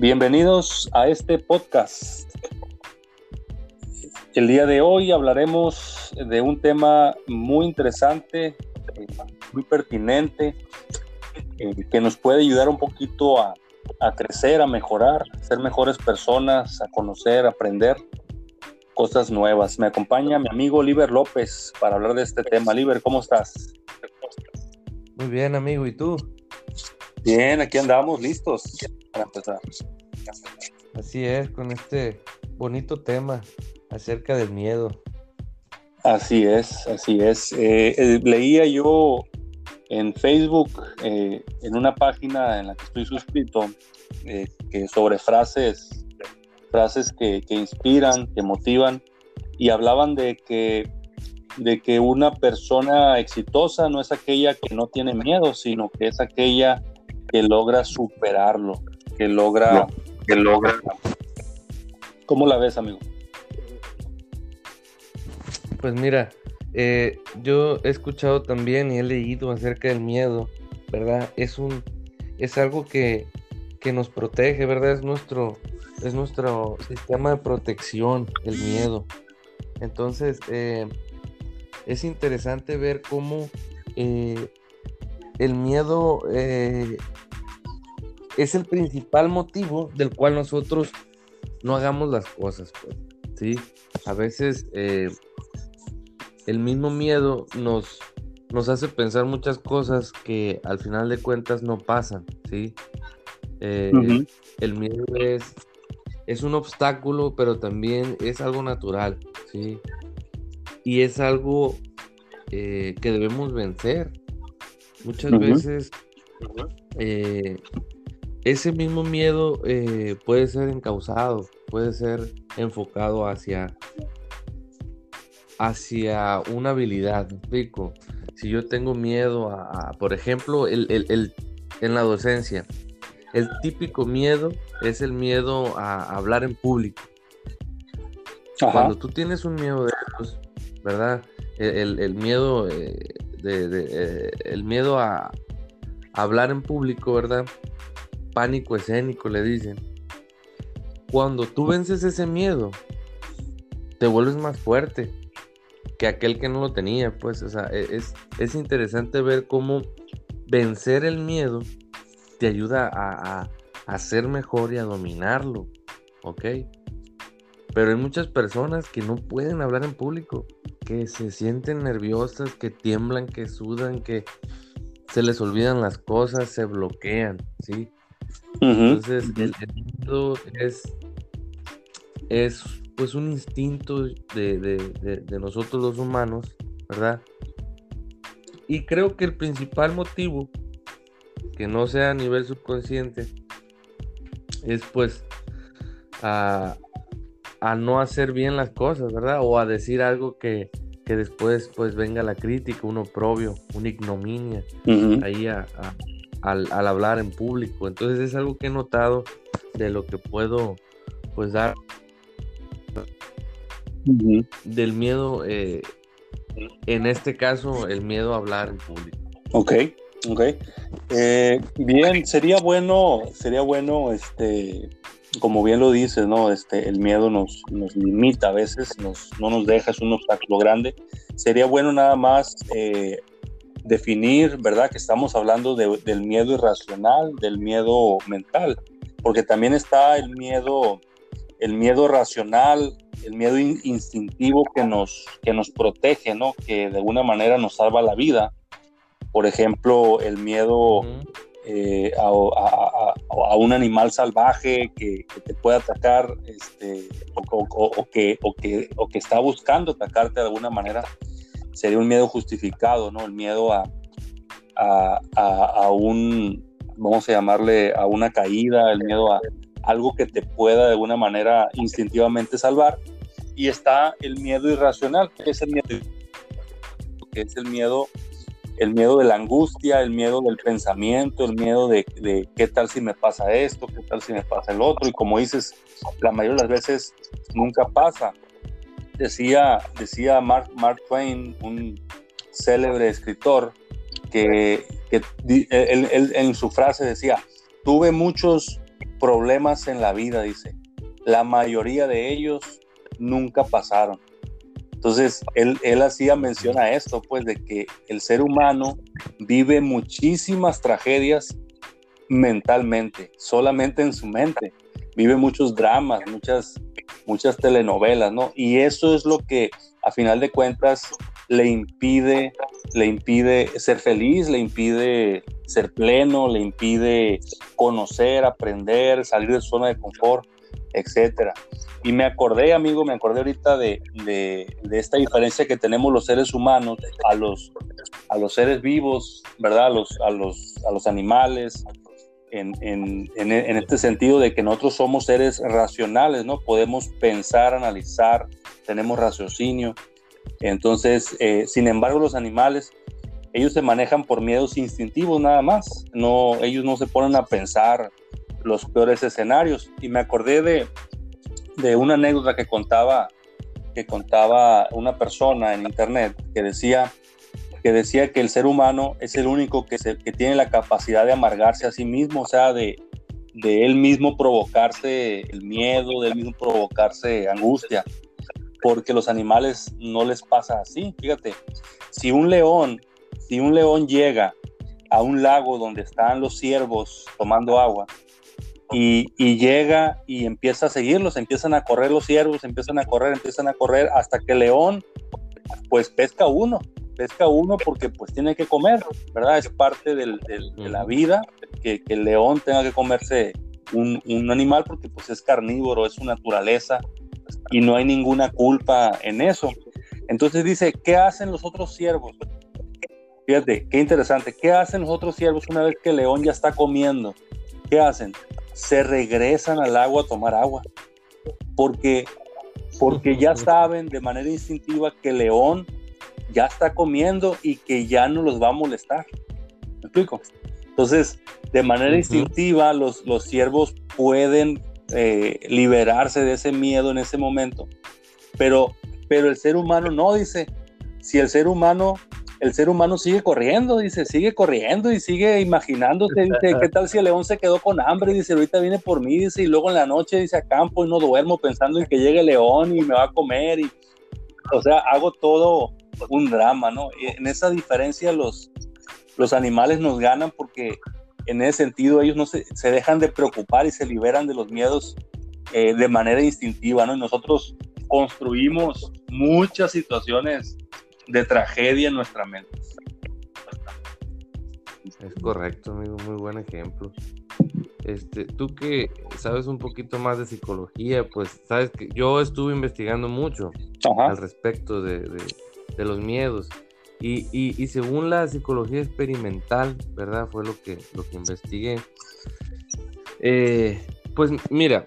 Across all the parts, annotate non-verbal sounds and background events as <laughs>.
Bienvenidos a este podcast. El día de hoy hablaremos de un tema muy interesante, eh, muy pertinente, eh, que nos puede ayudar un poquito a, crecer, a mejorar, a ser mejores personas, a conocer, a aprender cosas nuevas. Me acompaña mi amigo Oliver López para hablar de este tema. Oliver, ¿cómo estás? Muy bien, amigo. ¿Y tú? Bien, aquí andamos listos para empezar. Así es, con este bonito tema acerca del miedo. Así es, así es. Eh, eh, leía yo en Facebook, eh, en una página en la que estoy suscrito, que sobre frases, frases que, que, inspiran, que motivan, y hablaban de que, de que una persona exitosa no es aquella que no tiene miedo, sino que es aquella que logra superarlo, que logra, que logra. ¿Cómo la ves, amigo? Pues mira, eh, yo he escuchado también y he leído acerca del miedo, ¿verdad? Es un, es algo que, que nos protege, ¿verdad? Es nuestro, es nuestro sistema de protección, el miedo. Entonces, eh, es interesante ver cómo eh, el miedo es el principal motivo del cual nosotros no hagamos las cosas, pues, ¿sí? A veces eh, el mismo miedo nos, nos hace pensar muchas cosas que al final de cuentas no pasan, ¿sí? Eh, el miedo es, es un obstáculo, pero también es algo natural, ¿sí? Y es algo eh, que debemos vencer. Muchas veces ese mismo miedo eh, puede ser encausado, puede ser enfocado hacia, hacia una habilidad. explico? Si yo tengo miedo a, por ejemplo, el, en la docencia, el típico miedo es el miedo a hablar en público. Cuando tú tienes un miedo de esos, ¿verdad? El, miedo eh, de, eh, el miedo a hablar en público, ¿verdad? Pánico escénico, le dicen. Cuando tú vences ese miedo, te vuelves más fuerte que aquel que no lo tenía, pues, o sea, e-, es, es interesante ver cómo vencer el miedo te ayuda a, a, ser mejor y a dominarlo, ¿ok? Pero hay muchas personas que no pueden hablar en público, que se sienten nerviosas, que tiemblan, que sudan, que se les olvidan las cosas, se bloquean, ¿sí? Entonces, el, miedo es, es pues un instinto de, nosotros los humanos, ¿verdad? Y creo que el principal motivo, que no sea a nivel subconsciente, es pues a, no hacer bien las cosas, ¿verdad? O a decir algo que, después pues venga la crítica, un oprobio, una ignominia, ahí a, al, hablar en público. Entonces es algo que he notado de lo que puedo pues dar del miedo, eh, en este caso el miedo a hablar en público. Ok, ok. Eh, bien, sería bueno, sería bueno, este, como bien lo dices, ¿no? Este, el miedo nos, nos limita a veces, nos, no nos deja, es un obstáculo grande. Sería bueno nada más eh, definir, ¿verdad? Que estamos hablando del miedo irracional, del miedo mental, porque también está el miedo, el miedo racional, el miedo instintivo que nos, que nos protege, ¿no? Que de alguna manera nos salva la vida. Por ejemplo, el miedo eh, a, un animal salvaje que, te puede atacar este, o, que, o, que, o que está buscando atacarte de alguna manera sería un miedo justificado, ¿no? El miedo a, a, un, vamos a llamarle, a una caída, el miedo a algo que te pueda de alguna manera instintivamente salvar. Y está el miedo irracional, que es el miedo, que es el miedo, el miedo de la angustia, el miedo del pensamiento, el miedo de, de qué tal si me pasa esto, qué tal si me pasa el otro. Y como dices, la mayoría de las veces nunca pasa decía, decía Mark, Mark Twain, un célebre escritor, que, él, en su frase decía, tuve muchos problemas en la vida, dice. La mayoría de ellos nunca pasaron. Entonces, él, él hacía mención a esto, pues, de que el ser humano vive muchísimas tragedias mentalmente, solamente en su mente. Vive muchos dramas, muchas, muchas telenovelas, ¿no? Y eso es lo que, a final de cuentas, le impide, le impide ser feliz, le impide ser pleno, le impide conocer, aprender, salir de su zona de confort, etcétera. Y me acordé, amigo, me acordé ahorita de, de, esta diferencia que tenemos los seres humanos a los, a los seres vivos, ¿verdad? Los, a los, a los animales, en, este sentido de que nosotros somos seres racionales, ¿no? Podemos pensar, analizar, tenemos raciocinio. Entonces, eh, sin embargo, los animales, ellos se manejan por miedos instintivos nada más. No, ellos no se ponen a pensar los peores escenarios. Y me acordé de, de una anécdota que contaba, que contaba una persona en internet que decía que decía que el ser humano es el único que, se, que tiene la capacidad de amargarse a sí mismo, o sea, de, de él mismo provocarse el miedo, de él mismo provocarse angustia porque los animales no les pasa así. Fíjate, si un león, si un león llega a un lago donde están los ciervos tomando agua y, llega y empieza a seguirlos, empiezan a correr los ciervos, empiezan a correr, empiezan a correr hasta que el león pues pesca uno, pesca uno porque pues tiene que comer, ¿verdad? Es parte de la vida que, el león tenga que comerse un, un animal porque pues es carnívoro, es su naturaleza, y no hay ninguna culpa en eso. Entonces dice, ¿qué hacen los otros siervos? Fíjate, qué interesante. ¿Qué hacen los otros siervos una vez que el león ya está comiendo? ¿Qué hacen? Se regresan al agua a tomar agua. Porque, porque ya saben de manera instintiva que el león ya está comiendo y que ya no los va a molestar. ¿Me explico? Entonces, de manera instintiva, los, los siervos pueden eh, liberarse de ese miedo en ese momento. Pero, pero el ser humano no, dice, si el ser humano, el ser humano sigue corriendo, dice, sigue corriendo y sigue imaginándose, dice, ¿qué tal si el león se quedó con hambre? Dice, ahorita viene por mí, dice, y luego en la noche dice, a campo y no duermo pensando en que llegue el león y me va a comer y, o sea, hago todo un drama, ¿no? En esa diferencia los, los animales nos ganan porque en ese sentido ellos no se, se dejan de preocupar y se liberan de los miedos eh, de manera instintiva, ¿no? Y nosotros construimos muchas situaciones de tragedia en nuestra mente. Es correcto, amigo, muy buen ejemplo. Este, tú que sabes un poquito más de psicología, pues sabes que yo estuve investigando mucho al respecto de, de, de los miedos. Y, según la psicología experimental, ¿verdad? Fue lo que, lo que investigué. Eh, pues mira,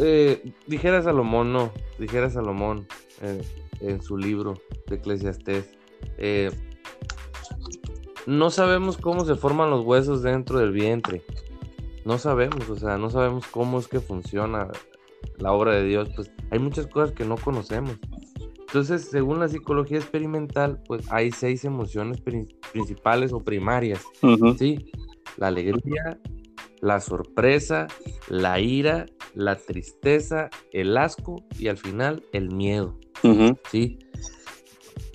eh, dijera Salomón, no, dijera Salomón eh, en su libro de Eclesiastés, no sabemos cómo se forman los huesos dentro del vientre. No sabemos, o sea, no sabemos cómo es que funciona la obra de Dios. Pues hay muchas cosas que no conocemos. Entonces, según la psicología experimental, pues hay seis emociones principales o primarias, ¿sí? La alegría, la sorpresa, la ira, la tristeza, el asco y al final el miedo, ¿sí?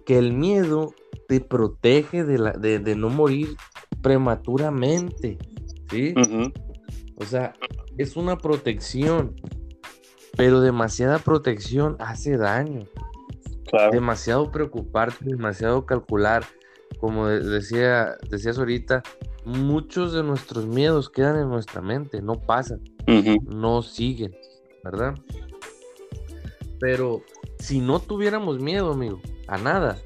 Que el miedo te protege de, la, de, no morir prematuramente, ¿sí? O sea, es una protección, pero demasiada protección hace daño demasiado preocuparte, demasiado calcular. Como decía, decías ahorita, muchos de nuestros miedos quedan en nuestra mente, no pasan, no siguen, ¿verdad? Pero si no tuviéramos miedo, amigo, a nada,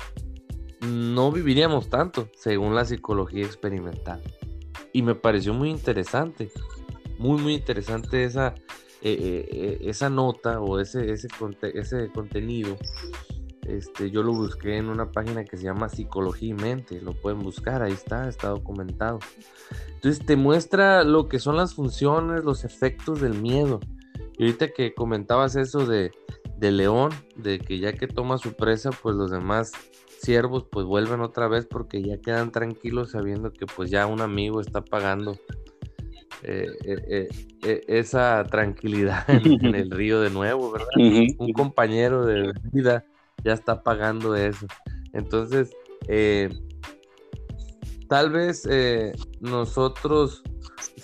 no viviríamos tanto, según la psicología experimental. Y me pareció muy interesante, muy, muy interesante esa, eh, eh, eh, esa nota o ese, ese, ese contenido este, yo lo busqué en una página que se llama Psicología y Mente, lo pueden buscar, ahí está, está documentado. Entonces te muestra lo que son las funciones, los efectos del miedo. Y ahorita que comentabas eso de, de León, de que ya que toma su presa, pues los demás siervos pues vuelven otra vez porque ya quedan tranquilos sabiendo que pues ya un amigo está pagando eh, eh, eh, esa tranquilidad <laughs> en, el río de nuevo, ¿verdad? Un compañero de vida ya está pagando eso. Entonces, tal vez nosotros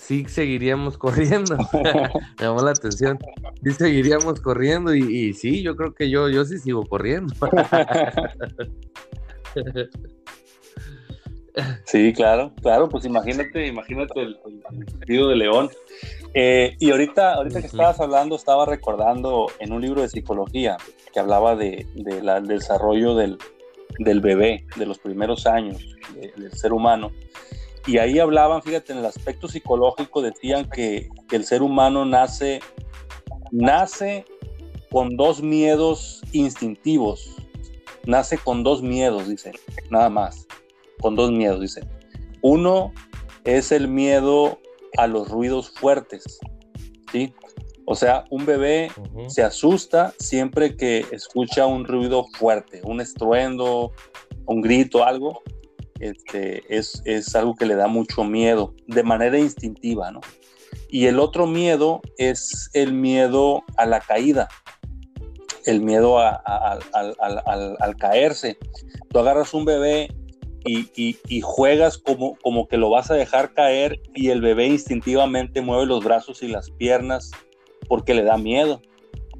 sí seguiríamos <laughs> corriendo. <laughs> Me llamó la atención. Sí seguiríamos corriendo y, y, sí, yo creo que yo, yo sí sigo corriendo. <laughs> Sí, claro, claro, pues imagínate, imagínate el, el de León. Eh, y ahorita, ahorita que estabas hablando, estaba recordando en un libro de psicología que hablaba de, del desarrollo del, bebé, de los primeros años del ser humano. Y ahí hablaban, fíjate, en el aspecto psicológico decían que, que el ser humano nace, nace con dos miedos instintivos. Nace con dos miedos, dicen, nada más con dos miedos, dice. Uno es el miedo a los ruidos fuertes, ¿sí? O sea, un bebé se asusta siempre que escucha un ruido fuerte, un estruendo, un grito, algo. Este, es, es algo que le da mucho miedo, de manera instintiva, ¿no? Y el otro miedo es el miedo a la caída, el miedo al caerse. Tú agarras un bebé y, juegas como, como que lo vas a dejar caer y el bebé instintivamente mueve los brazos y las piernas porque le da miedo,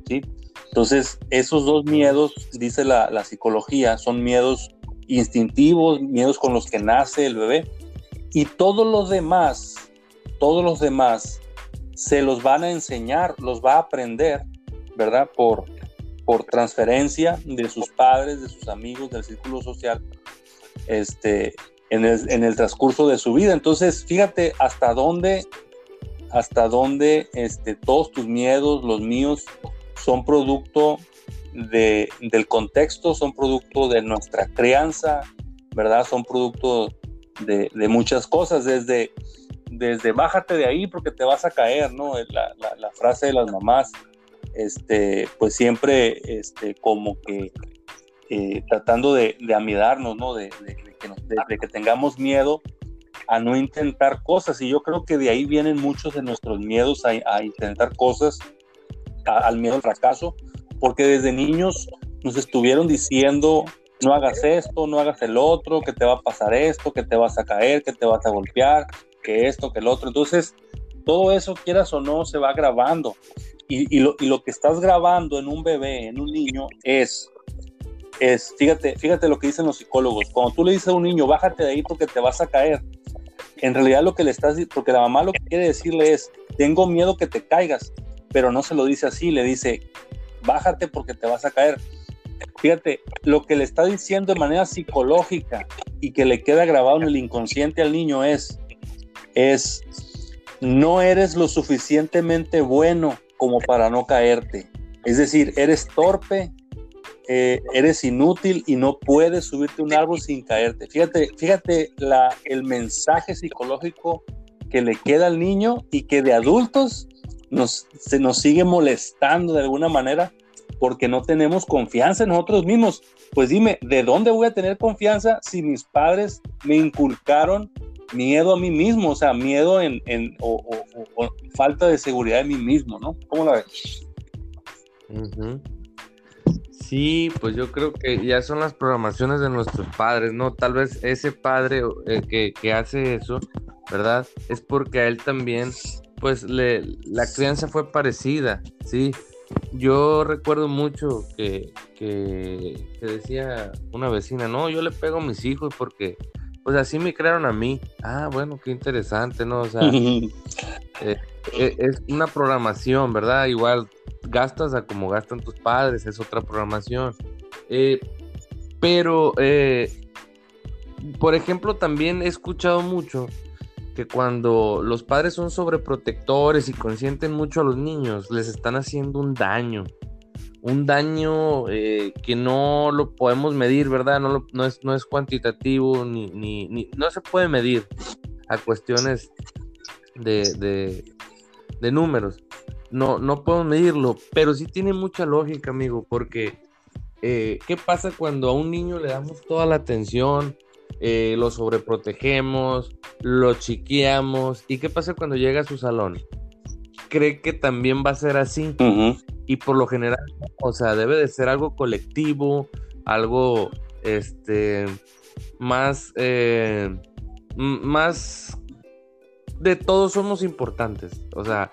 ¿sí? Entonces, esos dos miedos, dice la, la psicología, son miedos instintivos, miedos con los que nace el bebé. Y todos los demás, todos los demás, se los van a enseñar, los va a aprender, ¿verdad? Por, por transferencia de sus padres, de sus amigos, del círculo social, este, en, el, transcurso de su vida. Entonces, fíjate hasta dónde, hasta dónde este, todos tus miedos, los míos, son producto de, del contexto, son producto de nuestra crianza, ¿verdad? Son producto de, muchas cosas, desde, desde bájate de ahí porque te vas a caer, ¿no? La, la, frase de las mamás, este, pues siempre este, como que eh, tratando de, de amidarnos, ¿no? De, que tengamos miedo a no intentar cosas. Y yo creo que de ahí vienen muchos de nuestros miedos a, intentar cosas, al miedo al fracaso, porque desde niños nos estuvieron diciendo, no hagas esto, no hagas el otro, que te va a pasar esto, que te vas a caer, que te vas a golpear, que esto, que el otro. Entonces, todo eso, quieras o no, se va grabando. Y lo que estás grabando en un bebé, en un niño, es es, fíjate, fíjate lo que dicen los psicólogos, cuando tú le dices a un niño, bájate de ahí porque te vas a caer, en realidad lo que le estás, porque la mamá lo que quiere decirle es, tengo miedo que te caigas, pero no se lo dice así, le dice, bájate porque te vas a caer. Fíjate, lo que le está diciendo de manera psicológica y que le queda grabado en el inconsciente al niño es, es, no eres lo suficientemente bueno como para no caerte. Es decir, eres torpe eh, eres inútil y no puedes subirte un árbol sin caerte. Fíjate, fíjate la, el mensaje psicológico que le queda al niño y que de adultos nos, se nos sigue molestando de alguna manera porque no tenemos confianza en nosotros mismos. Pues dime, ¿de dónde voy a tener confianza si mis padres me inculcaron miedo a mí mismo? O sea, miedo en, en o, falta de seguridad en mí mismo, ¿no? ¿Cómo la ves? Sí, pues yo creo que ya son las programaciones de nuestros padres, ¿no? Tal vez ese padre eh, que, hace eso, ¿verdad? Es porque a él también, pues le, la crianza fue parecida, ¿sí? Yo recuerdo mucho que, que, decía una vecina, no, yo le pego a mis hijos porque, pues así me crearon a mí. Ah, bueno, qué interesante, ¿no? O sea, <laughs> eh, eh, es una programación, ¿verdad? Igual gastas a como gastan tus padres, es otra programación. Eh, pero, eh, por ejemplo, también he escuchado mucho que cuando los padres son sobreprotectores y consienten mucho a los niños, les están haciendo un daño. Un daño eh, que no lo podemos medir, ¿verdad? No, no, es, no es cuantitativo ni, ni, no se puede medir a cuestiones de, de, de números no, no puedo medirlo, pero sí tiene mucha lógica, amigo, porque eh, ¿qué pasa cuando a un niño le damos toda la atención, eh, lo sobreprotegemos, lo chiqueamos. ¿Y qué pasa cuando llega a su salón? Cree que también va a ser así. Y por lo general, o sea, debe de ser algo colectivo, algo, este, más, eh, más de todos somos importantes. O sea,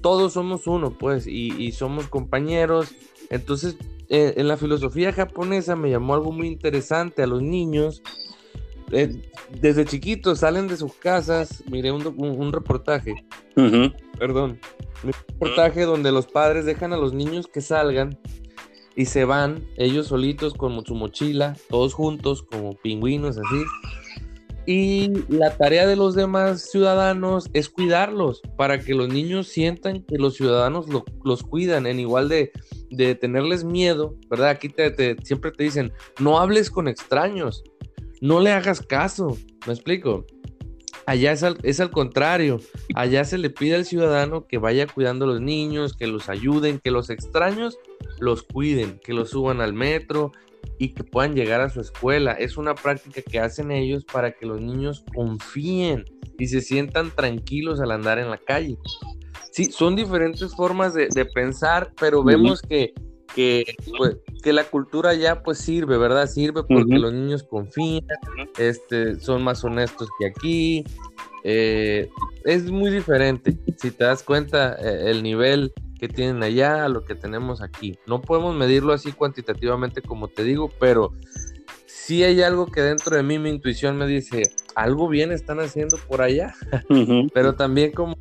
todos somos uno, pues, y, somos compañeros. Entonces, eh, en la filosofía japonesa me llamó algo muy interesante a los niños. Eh, desde chiquitos salen de sus casas, miré un, reportaje, perdón, un reportaje donde los padres dejan a los niños que salgan y se van ellos solitos con su mochila, todos juntos como pingüinos así, y la tarea de los demás ciudadanos es cuidarlos para que los niños sientan que los ciudadanos los cuidan en igual de, tenerles miedo, ¿verdad? Aquí te, siempre te dicen, no hables con extraños, no le hagas caso, ¿me explico? Allá es es al contrario, allá se le pide al ciudadano que vaya cuidando a los niños, que los ayuden, que los extraños los cuiden, que los suban al metro, y que puedan llegar a su escuela. Es una práctica que hacen ellos para que los niños confíen y se sientan tranquilos al andar en la calle. Sí, son diferentes formas de, pensar, pero vemos que, que, pues, que, la cultura ya pues sirve, ¿verdad? Sirve porque los niños confían, este, son más honestos que aquí. Eh, es muy diferente. Si te das cuenta, eh, el nivel que tienen allá a lo que tenemos aquí. No podemos medirlo así cuantitativamente como te digo, pero sí hay algo que dentro de mí mi intuición me dice, algo bien están haciendo por allá. pero también como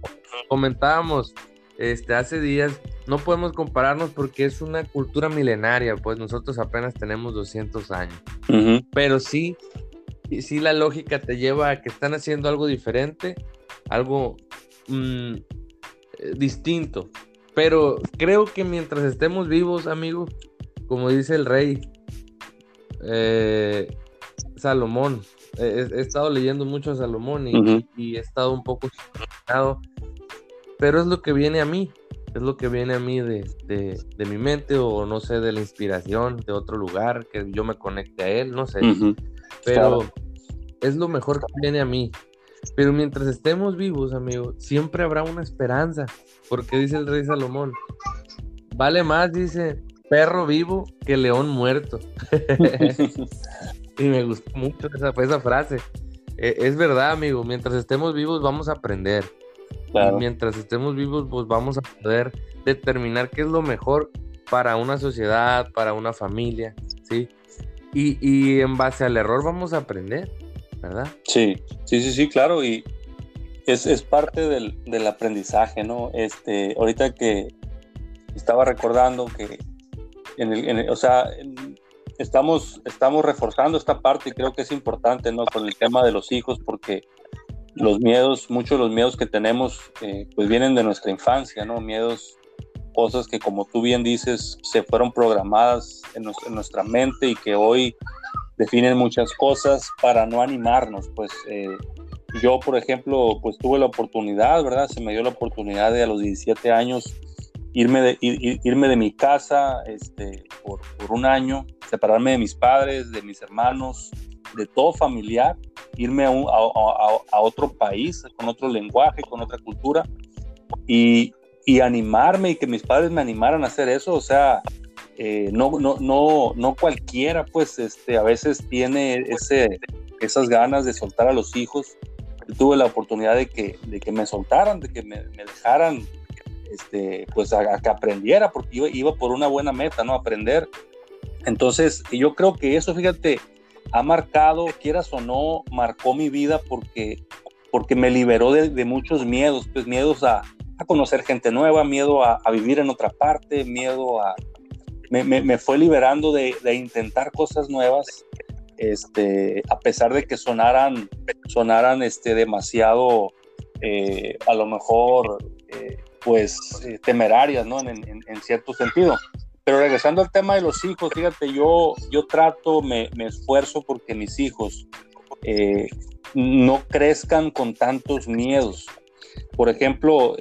comentábamos este, hace días, no podemos compararnos porque es una cultura milenaria, pues nosotros apenas tenemos 200 años. Pero sí, sí la lógica te lleva a que están haciendo algo diferente, algo mm, eh, distinto. Pero creo que mientras estemos vivos, amigo, como dice el rey eh, Salomón, he, estado leyendo mucho a Salomón y, he estado un poco pero es lo que viene a mí, es lo que viene a mí de, mi mente o no sé, de la inspiración de otro lugar, que yo me conecte a él, no sé, pero es lo mejor que viene a mí. Pero mientras estemos vivos, amigo, siempre habrá una esperanza. Porque dice el rey Salomón, vale más, dice, perro vivo que león muerto. <laughs> y me gustó mucho esa, esa frase. E, es verdad, amigo, mientras estemos vivos vamos a aprender. mientras estemos vivos, pues vamos a poder determinar qué es lo mejor para una sociedad, para una familia, ¿sí? Y, y en base al error vamos a aprender. ¿verdad? Sí, sí, sí, sí, claro, y es, parte del, aprendizaje, ¿no? Este, ahorita que estaba recordando que en el, o sea, estamos, estamos reforzando esta parte y creo que es importante, ¿no? Con el tema de los hijos, porque los miedos, muchos de los miedos que tenemos, eh, pues vienen de nuestra infancia, ¿no? Miedos, cosas que como tú bien dices, se fueron programadas en nuestra mente y que hoy definen muchas cosas para no animarnos. Pues eh, yo, por ejemplo, pues tuve la oportunidad, ¿verdad? Se me dio la oportunidad de a los 17 años irme de, irme de mi casa este, por, un año, separarme de mis padres, de mis hermanos, de todo familiar, irme a, a, otro país, con otro lenguaje, con otra cultura, y, y animarme y que mis padres me animaran a hacer eso, o sea, eh, no, no, no, no cualquiera, pues, este, a veces tiene ese, esas ganas de soltar a los hijos. Tuve la oportunidad de que, de que me soltaran, de que me, dejaran, este, pues, a, que aprendiera, porque iba, iba, por una buena meta, ¿no? Aprender. Entonces, yo creo que eso, fíjate, ha marcado, quieras o no, marcó mi vida porque, porque me liberó de, muchos miedos, pues, miedos a, a conocer gente nueva, miedo a, a, vivir en otra parte, miedo a, me, fue liberando de, intentar cosas nuevas, este, a pesar de que sonaran, sonaran este, demasiado, eh, a lo mejor, eh, pues, eh, temerarias, ¿no? En, cierto sentido. Pero regresando al tema de los hijos, fíjate, yo, yo trato, me, esfuerzo porque mis hijos no crezcan con tantos miedos. Por ejemplo,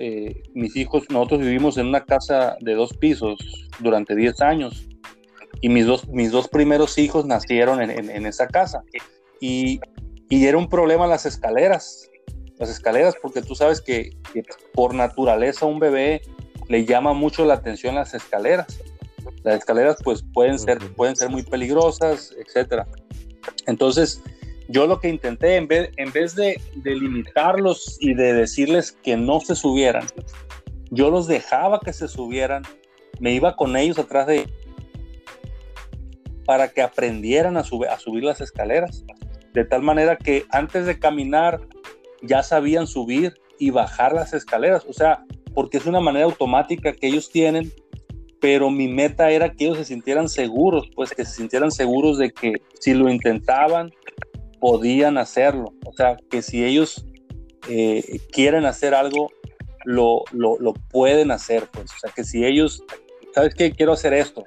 mis hijos, nosotros vivimos en una casa de dos pisos durante 10 años y mis dos, mis dos primeros hijos nacieron en, esa casa. y, y era un problema las escaleras, las escaleras, porque tú sabes que, por naturaleza un bebé le llama mucho la atención las escaleras. Las escaleras pues pueden ser, pueden ser muy peligrosas, etcétera. Entonces, yo lo que intenté, en vez, en vez de, de, limitarlos y de decirles que no se subieran, yo los dejaba que se subieran, me iba con ellos atrás de para que aprendieran a, subir las escaleras. De tal manera que antes de caminar ya sabían subir y bajar las escaleras. O sea, porque es una manera automática que ellos tienen, pero mi meta era que ellos se sintieran seguros, pues que se sintieran seguros de que si lo intentaban, podían hacerlo. O sea, que si ellos eh, quieren hacer algo, lo, lo, lo, pueden hacer. Pues. O sea, que si ellos, ¿sabes qué? Quiero hacer esto.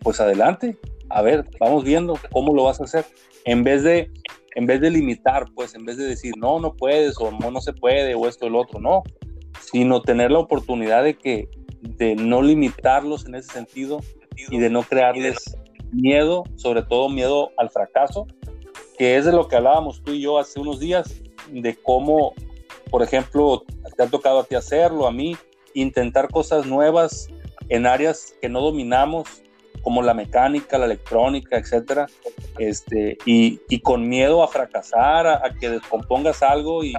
Pues adelante. A ver, vamos viendo cómo lo vas a hacer. En vez de, en vez de limitar, pues en vez de decir, no, no puedes o no, no se puede o esto lo otro, no, sino tener la oportunidad de que, de no limitarlos en ese sentido y de no crearles miedo, sobre todo miedo al fracaso, que es de lo que hablábamos tú y yo hace unos días, de cómo, por ejemplo, te ha tocado a ti hacerlo, a mí, intentar cosas nuevas en áreas que no dominamos como la mecánica, la electrónica, etcétera, este, y, y con miedo a fracasar, a, que descompongas algo y,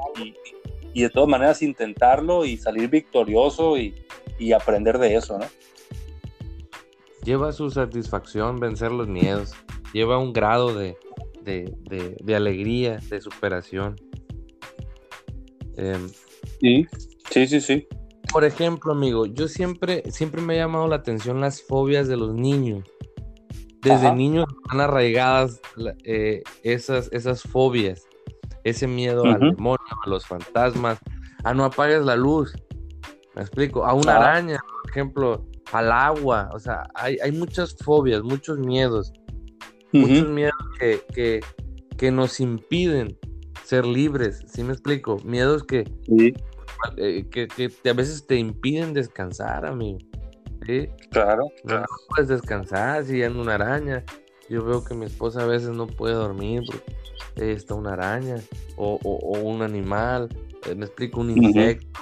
y, de todas maneras intentarlo y salir victorioso y, y aprender de eso, ¿no? Lleva su satisfacción vencer los miedos, lleva un grado de, de, de, alegría, de superación. Em, sí, sí, sí, sí por ejemplo, amigo, yo siempre, siempre me ha llamado la atención las fobias de los niños. Desde niños están arraigadas eh, esas, esas fobias, ese miedo al demonio, a los fantasmas, a no apagues la luz. Me explico, a una araña, por ejemplo, al agua. O sea, hay, hay muchas fobias, muchos miedos. Muchos miedos que, que, nos impiden ser libres. ¿Sí me explico? Miedos que, eh, que, a veces te impiden descansar, amigo. ¿sí? Claro, No puedes descansar si hay una araña. Yo veo que mi esposa a veces no puede dormir porque está una araña o, un animal, eh, me explico, un insecto.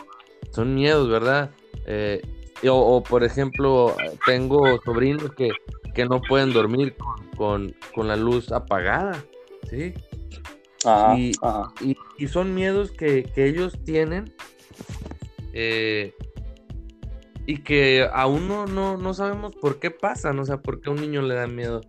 Son miedos, ¿verdad? Eh, o, por ejemplo, tengo sobrinos que, que no pueden dormir con, la luz apagada, ¿sí? y, Y, son miedos que, que ellos tienen eh, y que aún no, no, sabemos por qué pasa, ¿no? o sea, por qué a un niño le da miedo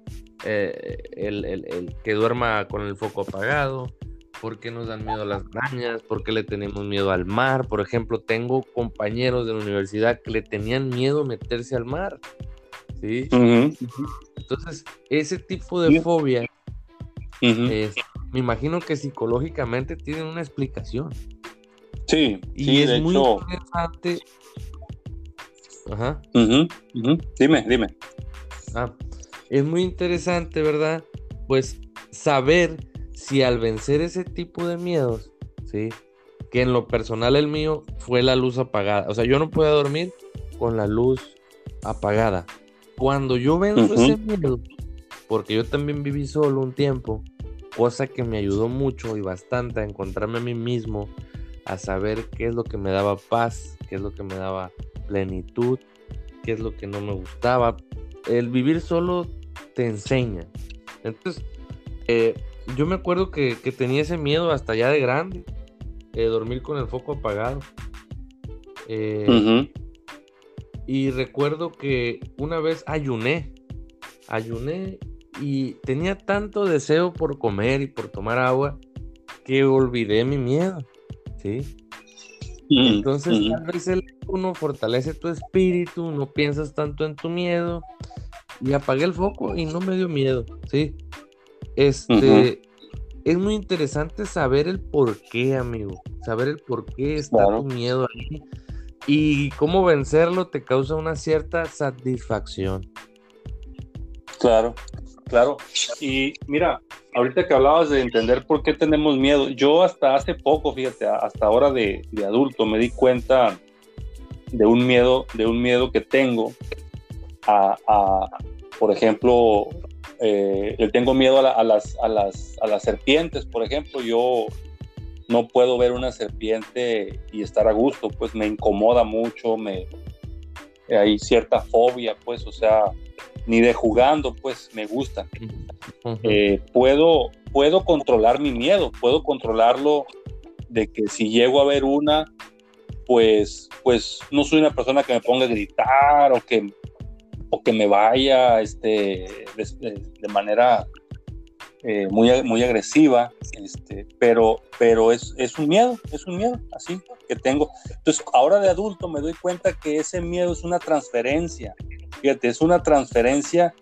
eh, el, que duerma con el foco apagado, por qué nos dan miedo las arañas, por qué le tenemos miedo al mar. Por ejemplo, tengo compañeros de la universidad que le tenían miedo meterse al mar. ¿sí? Entonces, ese tipo de fobia, me imagino que psicológicamente tienen una explicación. Sí, y es muy interesante. Ajá. Dime, dime. Ah, es muy interesante, ¿verdad? Pues saber si al vencer ese tipo de miedos, ¿sí? Que en lo personal el mío fue la luz apagada. O sea, yo no puedo dormir con la luz apagada. Cuando yo venzo ese miedo, porque yo también viví solo un tiempo, cosa que me ayudó mucho y bastante a encontrarme a mí mismo, a saber qué es lo que me daba paz, qué es lo que me daba plenitud, qué es lo que no me gustaba. El vivir solo te enseña. Entonces, eh, yo me acuerdo que, tenía ese miedo hasta ya de grande, de dormir con el foco apagado. Eh, y recuerdo que una vez ayuné, ayuné y tenía tanto deseo por comer y por tomar agua que olvidé mi miedo. ¿Sí? Entonces, tal vez el uno fortalece tu espíritu, no piensas tanto en tu miedo. Y apagué el foco y no me dio miedo, ¿sí? Este, es muy interesante saber el por qué, amigo. Saber el por qué está tu miedo ahí. Y cómo vencerlo te causa una cierta satisfacción. Claro, claro. Y mira, ahorita que hablabas de entender por qué tenemos miedo, yo hasta hace poco, fíjate, hasta ahora de, adulto me di cuenta de un miedo, de un miedo que tengo a, por ejemplo, eh, le tengo miedo a, las, a, las, a las serpientes, por ejemplo. Yo no puedo ver una serpiente y estar a gusto, pues me incomoda mucho, me, hay cierta fobia, pues, o sea, ni de jugando, pues me gusta. Eh, puedo, puedo controlar mi miedo, puedo controlarlo de que si llego a ver una, pues, pues no soy una persona que me ponga a gritar o que, o que me vaya este, de, manera eh, muy, muy agresiva, este, pero, pero es, es un miedo, es un miedo así que tengo. Entonces, ahora de adulto me doy cuenta que ese miedo es una transferencia, fíjate, es una transferencia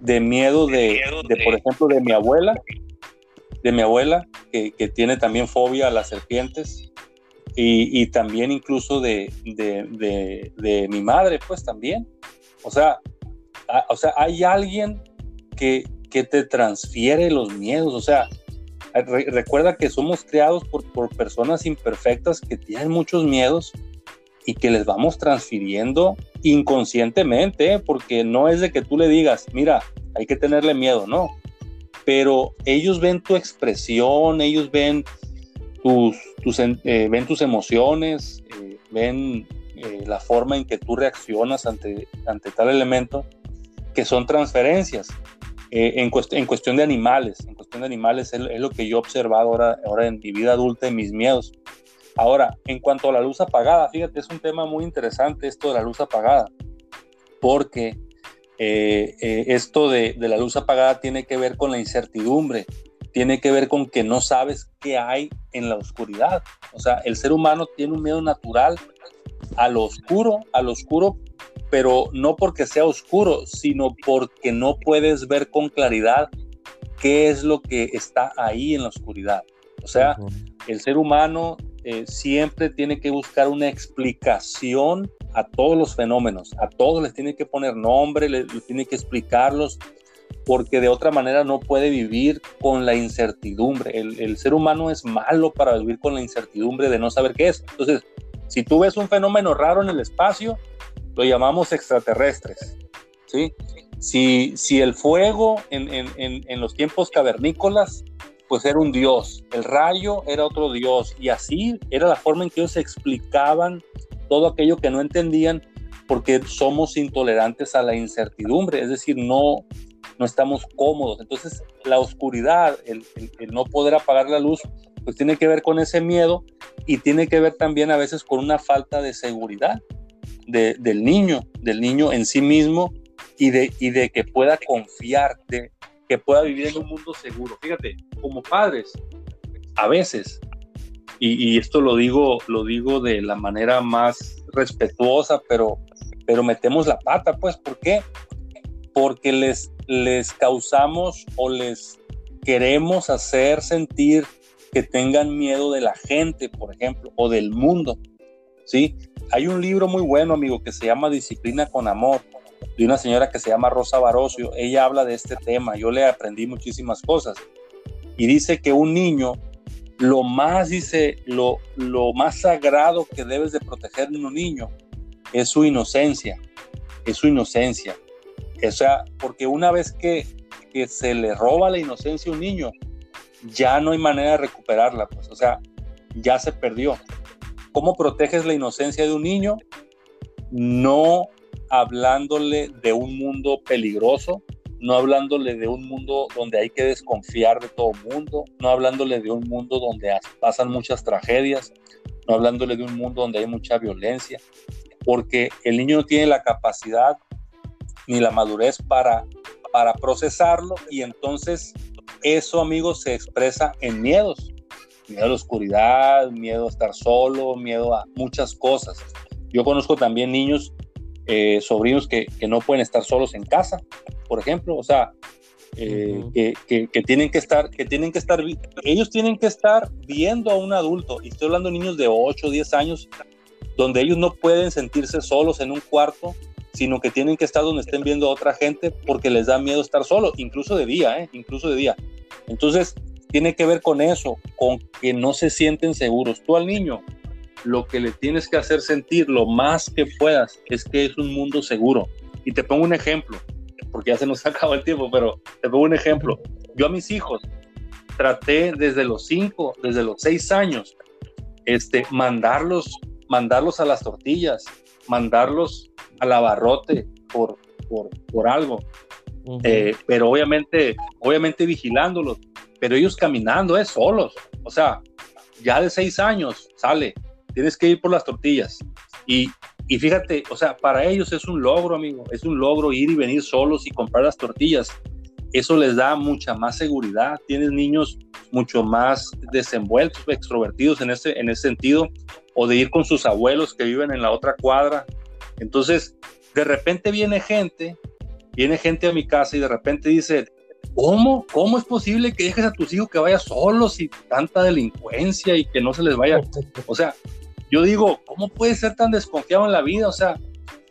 de miedo de, de por ejemplo, de mi abuela, de mi abuela, que, que tiene también fobia a las serpientes, y, y también incluso de, de, de, mi madre, pues también. O sea, o sea hay alguien que, que te transfiere los miedos, o sea, recuerda que somos creados por, por, personas imperfectas que tienen muchos miedos y que les vamos transfiriendo inconscientemente, ¿eh? porque no es de que tú le digas, mira, hay que tenerle miedo, no. Pero ellos ven tu expresión, ellos ven tus, tus eh, ven tus emociones, eh, ven la forma en que tú reaccionas ante, ante tal elemento, que son transferencias. En, en, cuestión de animales, en cuestión de animales es, es, lo que yo he observado ahora, ahora en mi vida adulta, en mis miedos. Ahora, en cuanto a la luz apagada, fíjate, es un tema muy interesante esto de la luz apagada, porque eh, eh, esto de, la luz apagada tiene que ver con la incertidumbre, tiene que ver con que no sabes qué hay en la oscuridad. O sea, el ser humano tiene un miedo natural a lo oscuro, a lo oscuro, pero no porque sea oscuro, sino porque no puedes ver con claridad qué es lo que está ahí en la oscuridad. O sea, el ser humano eh, siempre tiene que buscar una explicación a todos los fenómenos, a todos les tiene que poner nombre, les, tiene que explicarlos, porque de otra manera no puede vivir con la incertidumbre. El, ser humano es malo para vivir con la incertidumbre de no saber qué es. Entonces, si tú ves un fenómeno raro en el espacio, lo llamamos extraterrestres. ¿sí? Si, si el fuego en, en los tiempos cavernícolas pues era un dios, el rayo era otro dios, y así era la forma en que ellos explicaban todo aquello que no entendían, porque somos intolerantes a la incertidumbre, es decir, no, no estamos cómodos. Entonces, la oscuridad, el, no poder apagar la luz, pues tiene que ver con ese miedo y tiene que ver también a veces con una falta de seguridad del niño, del niño en sí mismo y de, y de que pueda confiar, de, que pueda vivir en un mundo seguro. Fíjate, como padres, a veces, y, esto lo digo, lo digo de la manera más respetuosa, pero, pero metemos la pata, pues, ¿por qué? Porque les, les causamos o les queremos hacer sentir que tengan miedo de la gente, por ejemplo, o del mundo, ¿sí? Hay un libro muy bueno, amigo, que se llama Disciplina con Amor, de una señora que se llama Rosa Barocio. Ella habla de este tema. Yo le aprendí muchísimas cosas. Y dice que un niño, lo más, dice, lo, lo más sagrado que debes de proteger en un niño es su inocencia. Es su inocencia. O sea, porque una vez que, que se le roba la inocencia a un niño, ya no hay manera de recuperarla. Pues, o sea, ya se perdió. ¿Cómo proteges la inocencia de un niño? No hablándole de un mundo peligroso, no hablándole de un mundo donde hay que desconfiar de todo mundo, no hablándole de un mundo donde pasan muchas tragedias, no hablándole de un mundo donde hay mucha violencia, porque el niño no tiene la capacidad ni la madurez para, para procesarlo y entonces eso, amigos, se expresa en miedos, miedo a la oscuridad, miedo a estar solo, miedo a muchas cosas. Yo conozco también niños eh, sobrinos que, que, no pueden estar solos en casa, por ejemplo, o sea, eh, que, que, tienen que estar, que tienen que estar, ellos tienen que estar viendo a un adulto, y estoy hablando de niños de 8 o 10 años, donde ellos no pueden sentirse solos en un cuarto, sino que tienen que estar donde estén viendo a otra gente porque les da miedo estar solo, incluso de día, ¿eh? incluso de día. Entonces, tiene que ver con eso, con que no se sienten seguros. Tú al niño, lo que le tienes que hacer sentir lo más que puedas es que es un mundo seguro. Y te pongo un ejemplo. porque ya se nos <laughs> acabó el tiempo, pero te pongo un ejemplo. Yo a mis hijos traté desde los cinco, desde los seis años, este, mandarlos, mandarlos a las tortillas, mandarlos al abarrote por, por, por algo. Eh, pero obviamente, obviamente vigilándolos, pero ellos caminando, es eh, solos. O sea, ya de seis años sale, tienes que ir por las tortillas. Y, y fíjate, o sea, para ellos es un logro, amigo, es un logro ir y venir solos y comprar las tortillas eso les da mucha más seguridad. Tienes niños mucho más desenvueltos, extrovertidos en ese, en ese sentido, o de ir con sus abuelos que viven en la otra cuadra. Entonces, de repente viene gente, viene gente a mi casa y de repente dice, ¿cómo? ¿Cómo es posible que dejes a tus hijos que vayan solos y tanta delincuencia y que no se les vaya? O sea, yo digo, ¿cómo puede ser tan desconfiado en la vida? O sea,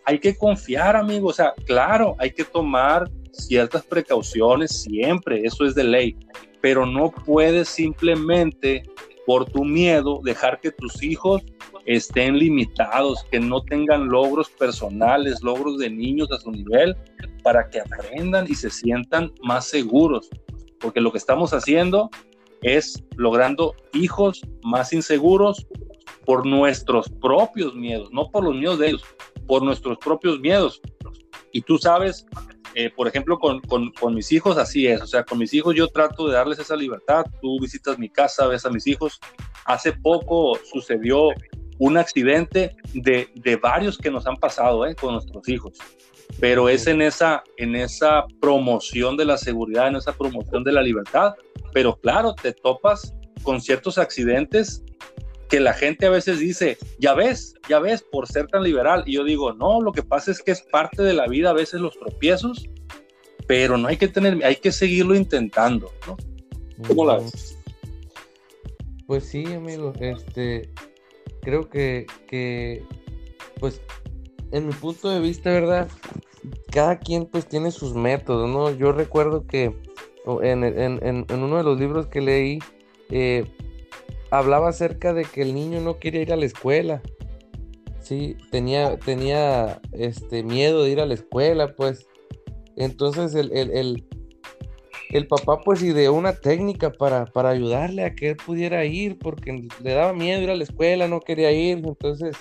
hay que confiar, amigo. O sea, claro, hay que tomar ciertas precauciones siempre, eso es de ley, pero no puedes simplemente por tu miedo dejar que tus hijos estén limitados, que no tengan logros personales, logros de niños a su nivel, para que aprendan y se sientan más seguros, porque lo que estamos haciendo es logrando hijos más inseguros por nuestros propios miedos, no por los miedos de ellos, por nuestros propios miedos. Y tú sabes eh, por ejemplo, con, con, mis hijos así es, o sea, con mis hijos yo trato de darles esa libertad, tú visitas mi casa, ves a mis hijos, hace poco sucedió un accidente de, de varios que nos han pasado eh, con nuestros hijos, pero es en esa, en esa promoción de la seguridad, en esa promoción de la libertad, pero claro, te topas con ciertos accidentes que la gente a veces dice, ya ves, ya ves, por ser tan liberal. Y yo digo, no, lo que pasa es que es parte de la vida a veces los tropiezos, pero no hay que tener, hay que seguirlo intentando, ¿no? ¿Cómo la ves? Pues sí, amigo, este, creo que, que, pues, en mi punto de vista, ¿verdad? Cada quien pues tiene sus métodos, ¿no? Yo recuerdo que en, en, en uno de los libros que leí, eh, hablaba acerca de que el niño no quería ir a la escuela. Sí, tenía, tenía este miedo de ir a la escuela, pues. Entonces el, el, el, papá pues ideó una técnica para, para ayudarle a que él pudiera ir, porque le daba miedo ir a la escuela, no quería ir. Entonces,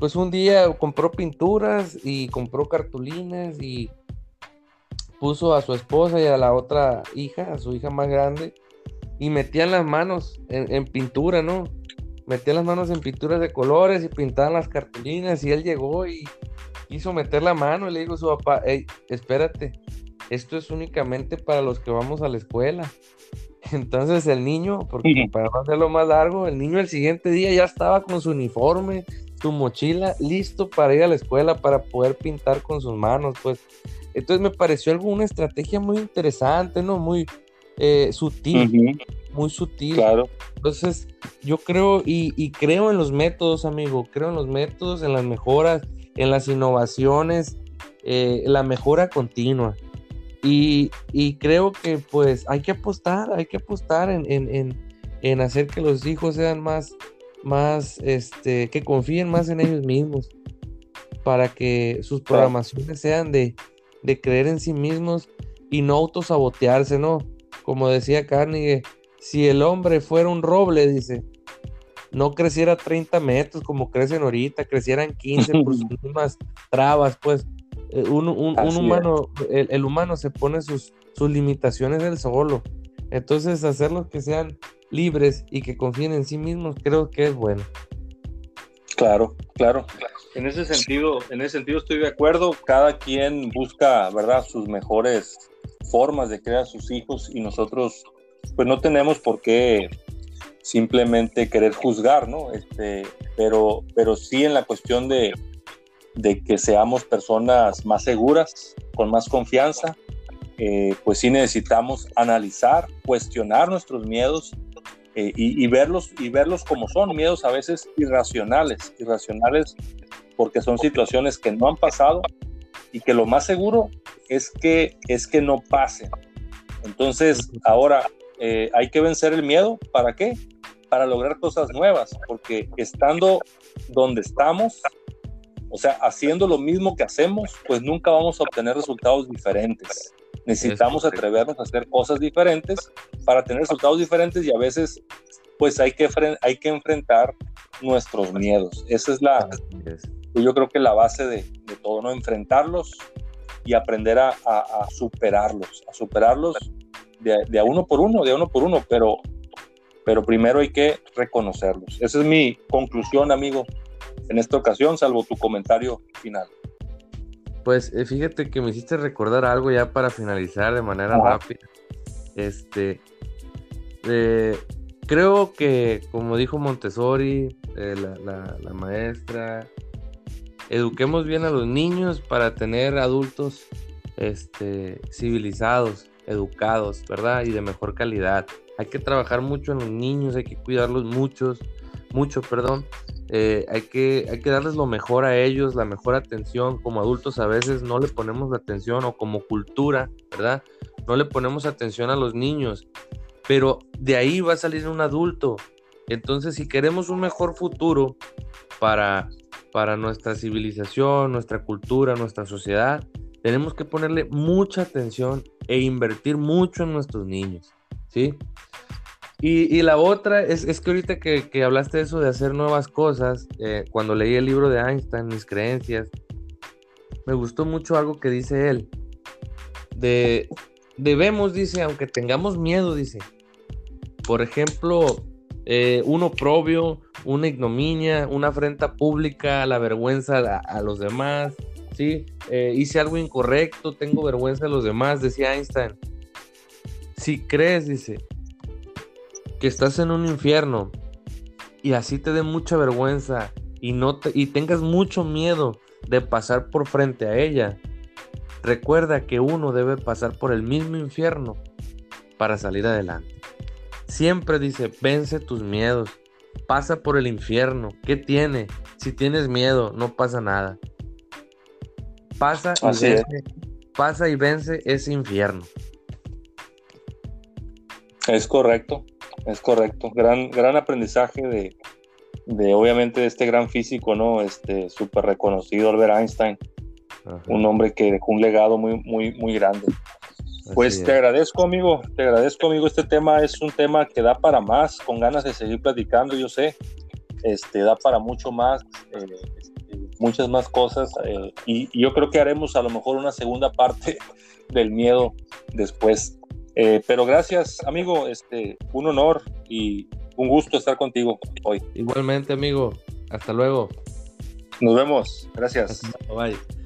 pues un día compró pinturas y compró cartulinas y puso a su esposa y a la otra hija, a su hija más grande, y metían las manos en, pintura, ¿no? Metían las manos en pinturas de colores y pintaban las cartulinas y él llegó y quiso meter la mano y le dijo a su papá, hey, espérate, esto es únicamente para los que vamos a la escuela. <laughs> Entonces el niño, porque para hacerlo más largo, el niño el siguiente día ya estaba con su uniforme, su mochila, listo para ir a la escuela, para poder pintar con sus manos, pues. Entonces me pareció algo, una estrategia muy interesante, ¿no? Muy, eh, sutil, muy sutil. Claro. Entonces, yo creo y, creo en los métodos, amigo, creo en los métodos, en las mejoras, en las innovaciones, eh, la mejora continua. Y, creo que pues hay que apostar, hay que apostar en, hacer que los hijos sean más, más, este, que confíen más en ellos mismos, para que sus programaciones sean de, de creer en sí mismos y no autosabotearse, ¿no? como decía Carnegie, si el hombre fuera un roble, dice, no creciera 30 metros como crecen ahorita, crecieran 15 por sus <laughs> mismas trabas, pues eh, un, humano, el, humano se pone sus, sus limitaciones del solo. Entonces, hacerlos que sean libres y que confíen en sí mismos, creo que es bueno. Claro, claro. En ese sentido, en ese sentido estoy de acuerdo. Cada quien busca, ¿verdad?, sus mejores formas de crear a sus hijos y nosotros pues no tenemos por qué simplemente querer juzgar, ¿no? Este, pero, pero sí en la cuestión de, de que seamos personas más seguras, con más confianza, eh, pues sí necesitamos analizar, cuestionar nuestros miedos eh, y, y, verlos, y verlos como son, miedos a veces irracionales, irracionales porque son situaciones que no han pasado y que lo más seguro es que, es que no pase. Entonces, ahora eh, hay que vencer el miedo. ¿Para qué? Para lograr cosas nuevas, porque estando donde estamos, O sea, haciendo lo mismo que hacemos, pues nunca vamos a obtener resultados diferentes. Necesitamos atrevernos a hacer cosas diferentes para tener resultados diferentes y a veces pues hay que, hay que enfrentar nuestros miedos. Esa es la, yo creo que la base de, todo, ¿no? Enfrentarlos y aprender a, superarlos, a superarlos de, a uno por uno, de uno por uno, pero, pero primero hay que reconocerlos. Esa es mi conclusión, amigo, en esta ocasión, salvo tu comentario final. Pues eh, fíjate que me hiciste recordar algo ya para finalizar de manera rápida. Este, eh, creo que, como dijo Montessori, eh, la, maestra, eduquemos bien a los niños para tener adultos este, civilizados, educados, ¿verdad? Y de mejor calidad. Hay que trabajar mucho en los niños, hay que cuidarlos muchos, mucho, perdón. Eh, hay, que, hay que darles lo mejor a ellos, la mejor atención. Como adultos a veces no le ponemos la atención o como cultura, ¿verdad? No le ponemos atención a los niños pero de ahí va a salir un adulto. Entonces, si queremos un mejor futuro para, para nuestra civilización, nuestra cultura, nuestra sociedad, tenemos que ponerle mucha atención e invertir mucho en nuestros niños, ¿sí? Y, la otra es, que ahorita que, hablaste de eso de hacer nuevas cosas, eh, cuando leí el libro de Einstein, Mis creencias, me gustó mucho algo que dice él. De, debemos, dice, aunque tengamos miedo, dice, por ejemplo, eh, un oprobio, una ignominia, una afrenta pública, la vergüenza a, los demás, ¿sí? Eh, hice algo incorrecto, tengo vergüenza de los demás, decía Einstein. Si crees, dice, que estás en un infierno y así te dé mucha vergüenza y, no y tengas mucho miedo de pasar por frente a ella, recuerda que uno debe pasar por el mismo infierno para salir adelante. Siempre dice, vence tus miedos, pasa por el infierno. ¿Qué tiene? Si tienes miedo, no pasa nada. Pasa y, vence, pasa y vence ese infierno. Es correcto, es correcto. Gran, gran aprendizaje de, de obviamente de este gran físico, ¿no? Este súper reconocido, Albert Einstein. Un hombre que dejó un legado muy, muy, muy grande. Pues te agradezco, amigo, te agradezco, amigo. Este tema es un tema que da para más, con ganas de seguir platicando, yo sé. Este, da para mucho más, eh, este, muchas más cosas. Eh, y, yo creo que haremos a lo mejor una segunda <laughs> parte del miedo después. Eh, pero gracias, amigo. Este, un honor y un gusto estar contigo hoy. Igualmente, amigo. Hasta luego. Nos vemos. Gracias. Bye.